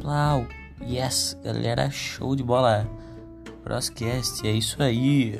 Plau, Yes, galera, show de bola. Crosscast, é isso aí.